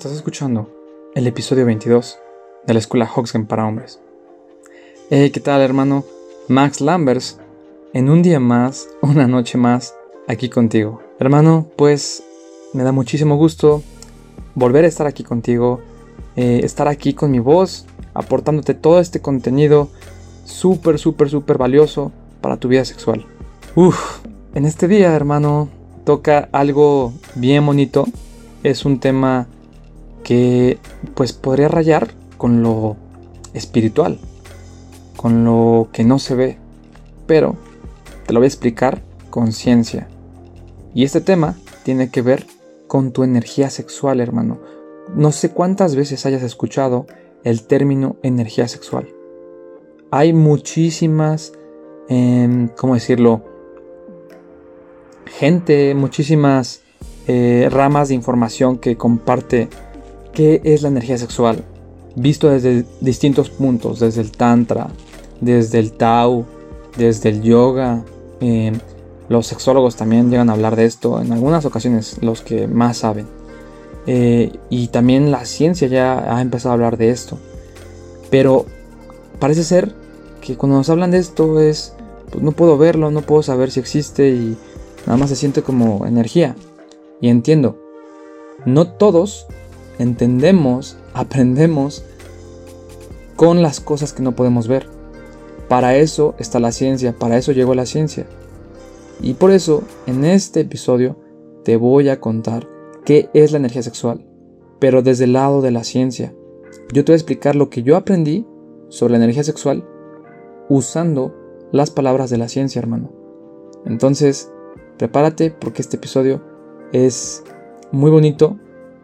Estás escuchando el episodio 22 de la escuela Hoxgen para hombres. Hey, ¿qué tal, hermano? Max Lambers, en un día más, una noche más, aquí contigo. Hermano, pues me da muchísimo gusto volver a estar aquí contigo, eh, estar aquí con mi voz, aportándote todo este contenido súper, súper, súper valioso para tu vida sexual. Uf, en este día, hermano, toca algo bien bonito. Es un tema que pues podría rayar con lo espiritual, con lo que no se ve, pero te lo voy a explicar con ciencia. Y este tema tiene que ver con tu energía sexual, hermano. No sé cuántas veces hayas escuchado el término energía sexual. Hay muchísimas, em, ¿cómo decirlo? Gente, muchísimas eh, ramas de información que comparte qué es la energía sexual, visto desde distintos puntos, desde el tantra, desde el tao, desde el yoga. Em, los sexólogos también llegan a hablar de esto, en algunas ocasiones los que más saben. Eh, y también la ciencia ya ha empezado a hablar de esto. Pero parece ser que cuando nos hablan de esto es, pues no puedo verlo, no puedo saber si existe y nada más se siente como energía. Y entiendo, no todos entendemos, aprendemos con las cosas que no podemos ver. Para eso está la ciencia, para eso llegó la ciencia. Y por eso, en este episodio, te voy a contar qué es la energía sexual, pero desde el lado de la ciencia. Yo te voy a explicar lo que yo aprendí sobre la energía sexual usando las palabras de la ciencia, hermano. Entonces, prepárate porque este episodio es muy bonito,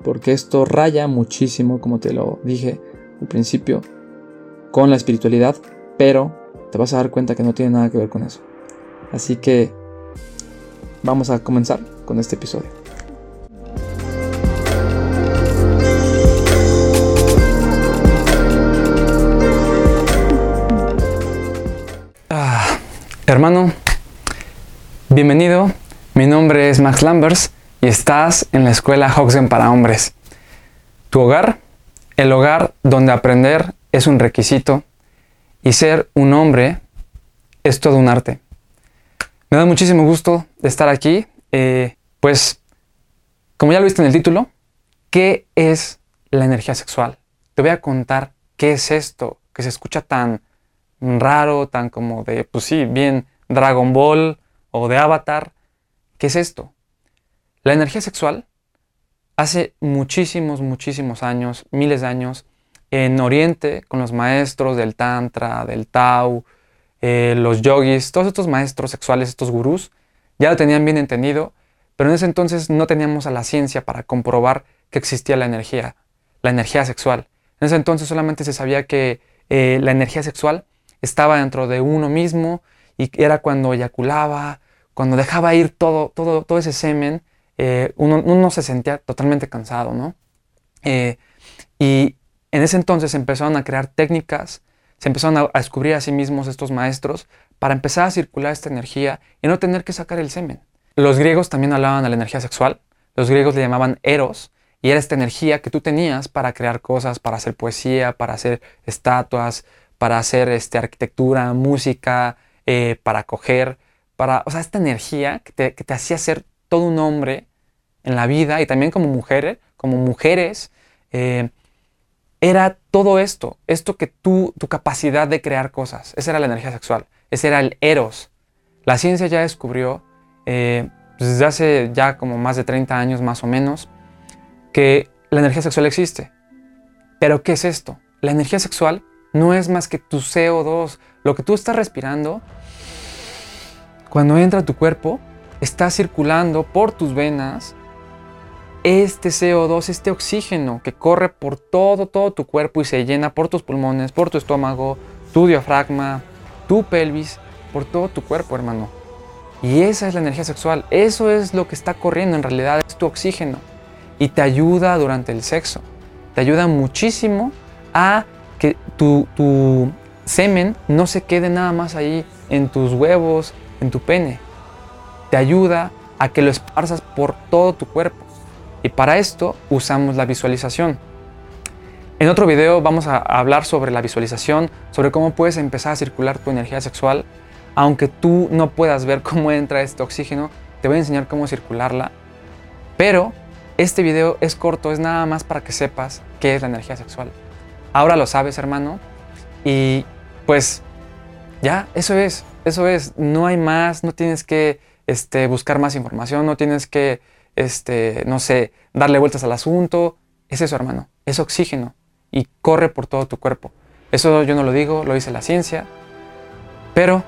porque esto raya muchísimo, como te lo dije al principio, con la espiritualidad, pero te vas a dar cuenta que no tiene nada que ver con eso. Así que vamos a comenzar con este episodio. Ah, hermano, bienvenido. Mi nombre es Max Lambers y estás en la escuela Hoxen para hombres. Tu hogar, el hogar donde aprender es un requisito y ser un hombre es todo un arte. Me da muchísimo gusto de estar aquí. Eh, pues, como ya lo viste en el título, ¿qué es la energía sexual? Te voy a contar qué es esto, que se escucha tan raro, tan como de, pues sí, bien Dragon Ball o de Avatar. ¿Qué es esto? La energía sexual, hace muchísimos, muchísimos años, miles de años, en Oriente, con los maestros del Tantra, del Tao, eh, los yogis, todos estos maestros sexuales, estos gurús, ya lo tenían bien entendido, pero en ese entonces no teníamos a la ciencia para comprobar que existía la energía, la energía sexual. En ese entonces solamente se sabía que eh, la energía sexual estaba dentro de uno mismo y era cuando eyaculaba, cuando dejaba ir todo, todo, todo ese semen eh, uno, se sentía totalmente cansado, ¿no? Eh, y en ese entonces empezaron a crear técnicas, se empezaron a, descubrir a sí mismos estos maestros para empezar a circular esta energía y no tener que sacar el semen. Los griegos también hablaban de la energía sexual, los griegos le llamaban eros, y era esta energía que tú tenías para crear cosas, para hacer poesía, para hacer estatuas, para hacer este, arquitectura, música, eh, para coger, para, o sea, esta energía que te, que te hacía ser todo un hombre en la vida y también como mujeres, como mujeres, eh, era todo esto, esto que tú, tu capacidad de crear cosas, esa era la energía sexual, ese era el eros. La ciencia ya descubrió, eh, pues, desde hace ya como más de 30 años más o menos, que la energía sexual existe. Pero ¿qué es esto? La energía sexual no es más que tu CO2, lo que tú estás respirando. Cuando entra tu cuerpo, está circulando por tus venas este CO2, este oxígeno que corre por todo, todo tu cuerpo y se llena por tus pulmones, por tu estómago, tu diafragma, tu pelvis, por todo tu cuerpo, hermano. Y esa es la energía sexual. Eso es lo que está corriendo en realidad, es tu oxígeno. Y te ayuda durante el sexo. Te ayuda muchísimo a que tu, tu semen no se quede nada más ahí en tus huevos, en tu pene te ayuda a que lo esparzas por todo tu cuerpo. Y para esto usamos la visualización. En otro video vamos a hablar sobre la visualización, sobre cómo puedes empezar a circular tu energía sexual. Aunque tú no puedas ver cómo entra este oxígeno, te voy a enseñar cómo circularla. Pero este video es corto, es nada más para que sepas qué es la energía sexual. Ahora lo sabes, hermano. Y pues ya, eso es, eso es. No hay más, no tienes que este, buscar más información, no tienes que, este, no sé, darle vueltas al asunto. Es eso, hermano, es oxígeno y corre por todo tu cuerpo. Eso yo no lo digo, lo dice la ciencia. Pero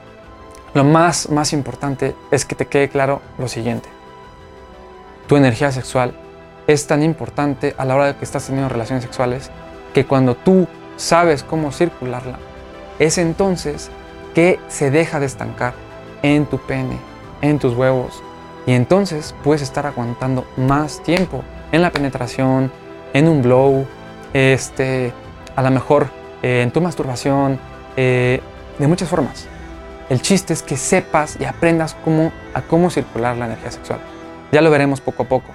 lo más, más importante es que te quede claro lo siguiente. Tu energía sexual es tan importante a la hora de que estás teniendo relaciones sexuales que cuando tú sabes cómo circularla, es entonces que se deja de estancar en tu pene, en tus huevos. Y entonces puedes estar aguantando más tiempo en la penetración, en un blow, este, a lo mejor eh, en tu masturbación, eh, de muchas formas. El chiste es que sepas y aprendas cómo, a cómo circular la energía sexual. Ya lo veremos poco a poco.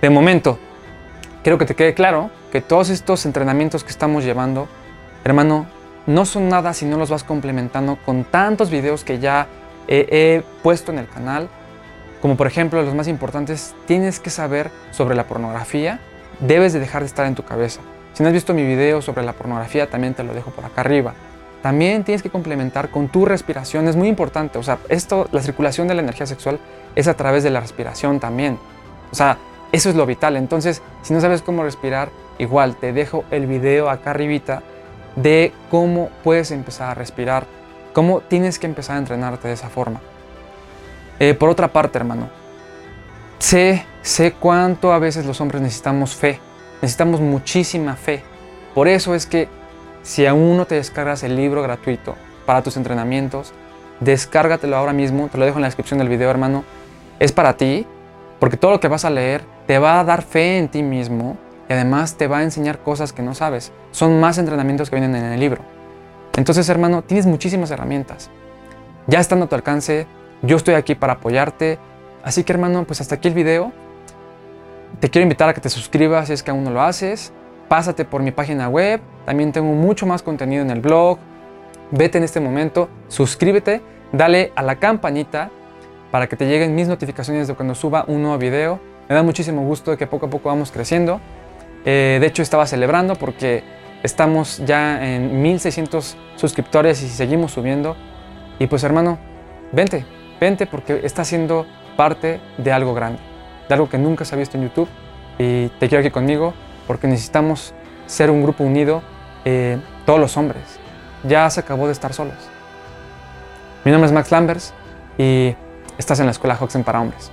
De momento, quiero que te quede claro que todos estos entrenamientos que estamos llevando, hermano, no son nada si no los vas complementando con tantos videos que ya he puesto en el canal. Como por ejemplo, los más importantes, tienes que saber sobre la pornografía, debes de dejar de estar en tu cabeza. Si no has visto mi video sobre la pornografía, también te lo dejo por acá arriba. También tienes que complementar con tu respiración, es muy importante. O sea, esto, la circulación de la energía sexual es a través de la respiración también. O sea, eso es lo vital. Entonces, si no sabes cómo respirar, igual te dejo el video acá arribita de cómo puedes empezar a respirar, cómo tienes que empezar a entrenarte de esa forma. Eh, por otra parte, hermano, sé, sé cuánto a veces los hombres necesitamos fe, necesitamos muchísima fe. Por eso es que si aún no te descargas el libro gratuito para tus entrenamientos, descárgatelo ahora mismo, te lo dejo en la descripción del video, hermano. Es para ti, porque todo lo que vas a leer te va a dar fe en ti mismo y además te va a enseñar cosas que no sabes. Son más entrenamientos que vienen en el libro. Entonces, hermano, tienes muchísimas herramientas. Ya estando a tu alcance, yo estoy aquí para apoyarte. Así que, hermano, pues hasta aquí el video. Te quiero invitar a que te suscribas si es que aún no lo haces pásate por mi página web, también tengo mucho más contenido en el blog. Vete en este momento, suscríbete, dale a la campanita para que te lleguen mis notificaciones de cuando suba un nuevo video. Me da muchísimo gusto de que poco a poco vamos creciendo. Eh, de hecho, estaba celebrando porque estamos ya en 1600 suscriptores y seguimos subiendo. Y pues hermano, vente, vente porque está siendo parte de algo grande, de algo que nunca se ha visto en YouTube. Y te quiero aquí conmigo porque necesitamos ser un grupo unido, eh, todos los hombres. Ya se acabó de estar solos. Mi nombre es Max Lambers y estás en la escuela Hoxen para hombres.